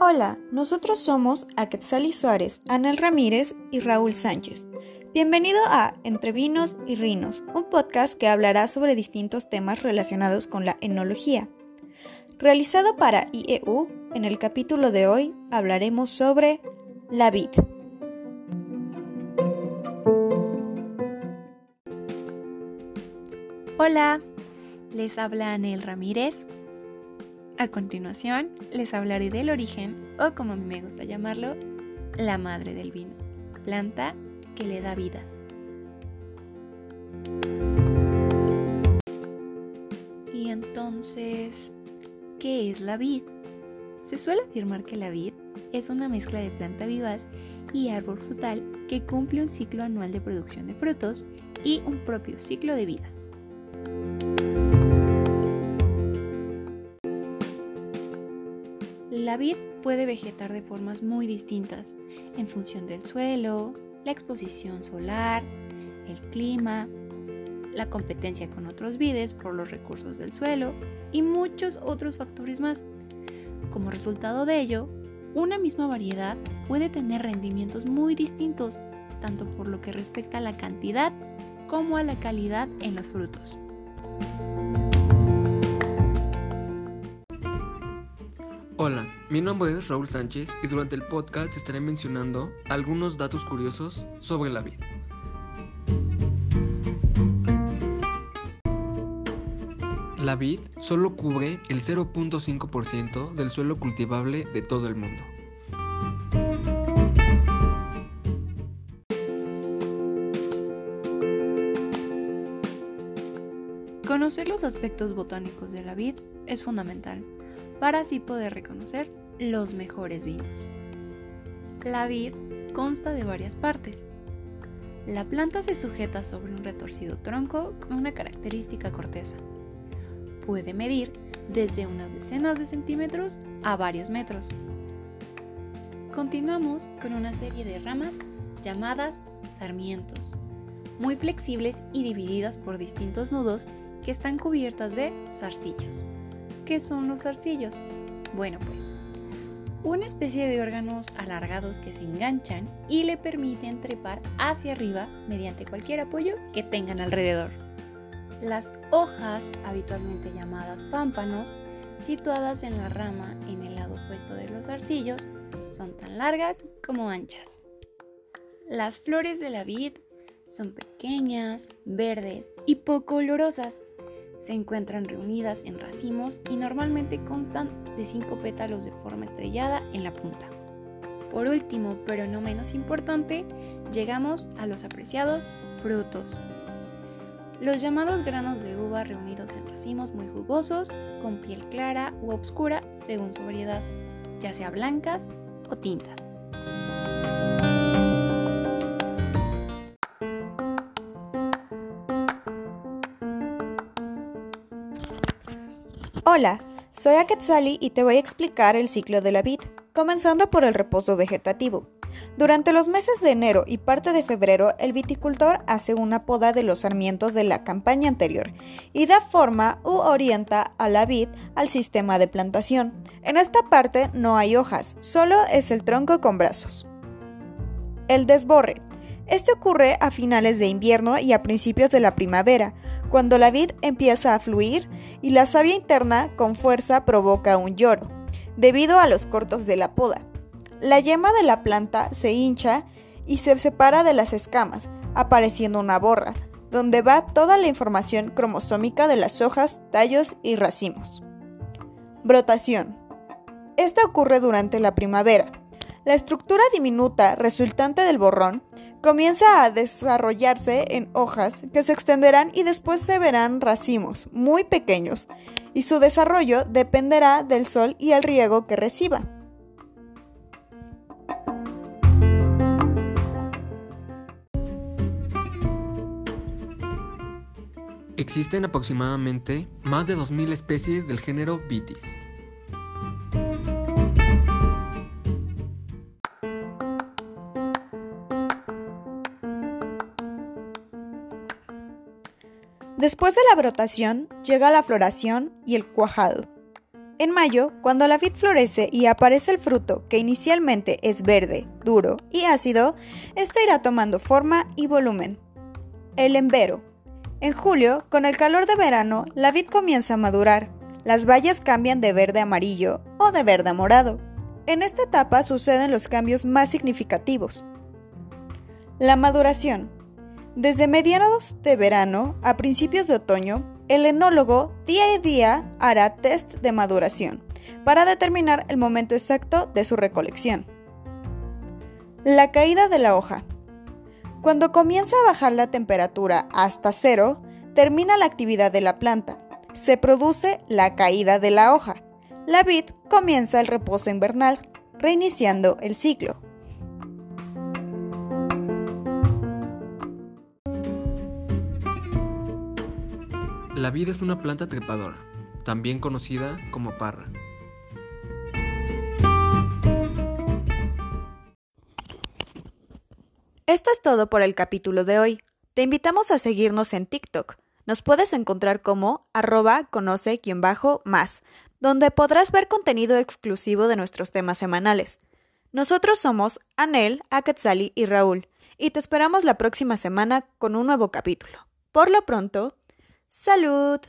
Hola, nosotros somos Aquetzali Suárez, Anel Ramírez y Raúl Sánchez. Bienvenido a Entre Vinos y Rinos, un podcast que hablará sobre distintos temas relacionados con la enología. Realizado para IEU, en el capítulo de hoy hablaremos sobre la vid. Hola, les habla Anel Ramírez. A continuación, les hablaré del origen, o como a mí me gusta llamarlo, la madre del vino, planta que le da vida. Y entonces, ¿qué es la vid? Se suele afirmar que la vid es una mezcla de planta vivaz y árbol frutal que cumple un ciclo anual de producción de frutos y un propio ciclo de vida. La vid puede vegetar de formas muy distintas en función del suelo, la exposición solar, el clima, la competencia con otros vides por los recursos del suelo y muchos otros factores más. Como resultado de ello, una misma variedad puede tener rendimientos muy distintos, tanto por lo que respecta a la cantidad como a la calidad en los frutos. Hola, mi nombre es Raúl Sánchez y durante el podcast estaré mencionando algunos datos curiosos sobre la vid. La vid solo cubre el 0.5% del suelo cultivable de todo el mundo. Conocer los aspectos botánicos de la vid es fundamental para así poder reconocer los mejores vinos. La vid consta de varias partes. La planta se sujeta sobre un retorcido tronco con una característica corteza. Puede medir desde unas decenas de centímetros a varios metros. Continuamos con una serie de ramas llamadas sarmientos, muy flexibles y divididas por distintos nudos que están cubiertas de zarcillos. ¿Qué son los zarcillos? Bueno, pues una especie de órganos alargados que se enganchan y le permiten trepar hacia arriba mediante cualquier apoyo que tengan alrededor. Las hojas, habitualmente llamadas pámpanos, situadas en la rama en el lado opuesto de los zarcillos, son tan largas como anchas. Las flores de la vid son pequeñas, verdes y poco olorosas se encuentran reunidas en racimos y normalmente constan de cinco pétalos de forma estrellada en la punta. Por último, pero no menos importante, llegamos a los apreciados frutos. Los llamados granos de uva reunidos en racimos muy jugosos, con piel clara u oscura según su variedad, ya sea blancas o tintas. Hola, soy Aquetzali y te voy a explicar el ciclo de la vid, comenzando por el reposo vegetativo. Durante los meses de enero y parte de febrero, el viticultor hace una poda de los sarmientos de la campaña anterior y da forma u orienta a la vid al sistema de plantación. En esta parte no hay hojas, solo es el tronco con brazos. El desborre. Este ocurre a finales de invierno y a principios de la primavera, cuando la vid empieza a fluir y la savia interna con fuerza provoca un lloro, debido a los cortos de la poda. La yema de la planta se hincha y se separa de las escamas, apareciendo una borra, donde va toda la información cromosómica de las hojas, tallos y racimos. Brotación. Esta ocurre durante la primavera. La estructura diminuta resultante del borrón comienza a desarrollarse en hojas que se extenderán y después se verán racimos muy pequeños, y su desarrollo dependerá del sol y el riego que reciba. Existen aproximadamente más de 2.000 especies del género Vitis. Después de la brotación llega la floración y el cuajado. En mayo, cuando la vid florece y aparece el fruto, que inicialmente es verde, duro y ácido, este irá tomando forma y volumen. El embero. En julio, con el calor de verano, la vid comienza a madurar. Las bayas cambian de verde a amarillo o de verde a morado. En esta etapa suceden los cambios más significativos. La maduración. Desde mediados de verano a principios de otoño, el enólogo día a día hará test de maduración para determinar el momento exacto de su recolección. La caída de la hoja. Cuando comienza a bajar la temperatura hasta cero, termina la actividad de la planta. Se produce la caída de la hoja. La vid comienza el reposo invernal, reiniciando el ciclo. La vid es una planta trepadora, también conocida como parra. Esto es todo por el capítulo de hoy. Te invitamos a seguirnos en TikTok. Nos puedes encontrar como arroba conoce-más, donde podrás ver contenido exclusivo de nuestros temas semanales. Nosotros somos Anel, Aketzali y Raúl, y te esperamos la próxima semana con un nuevo capítulo. Por lo pronto, Салют!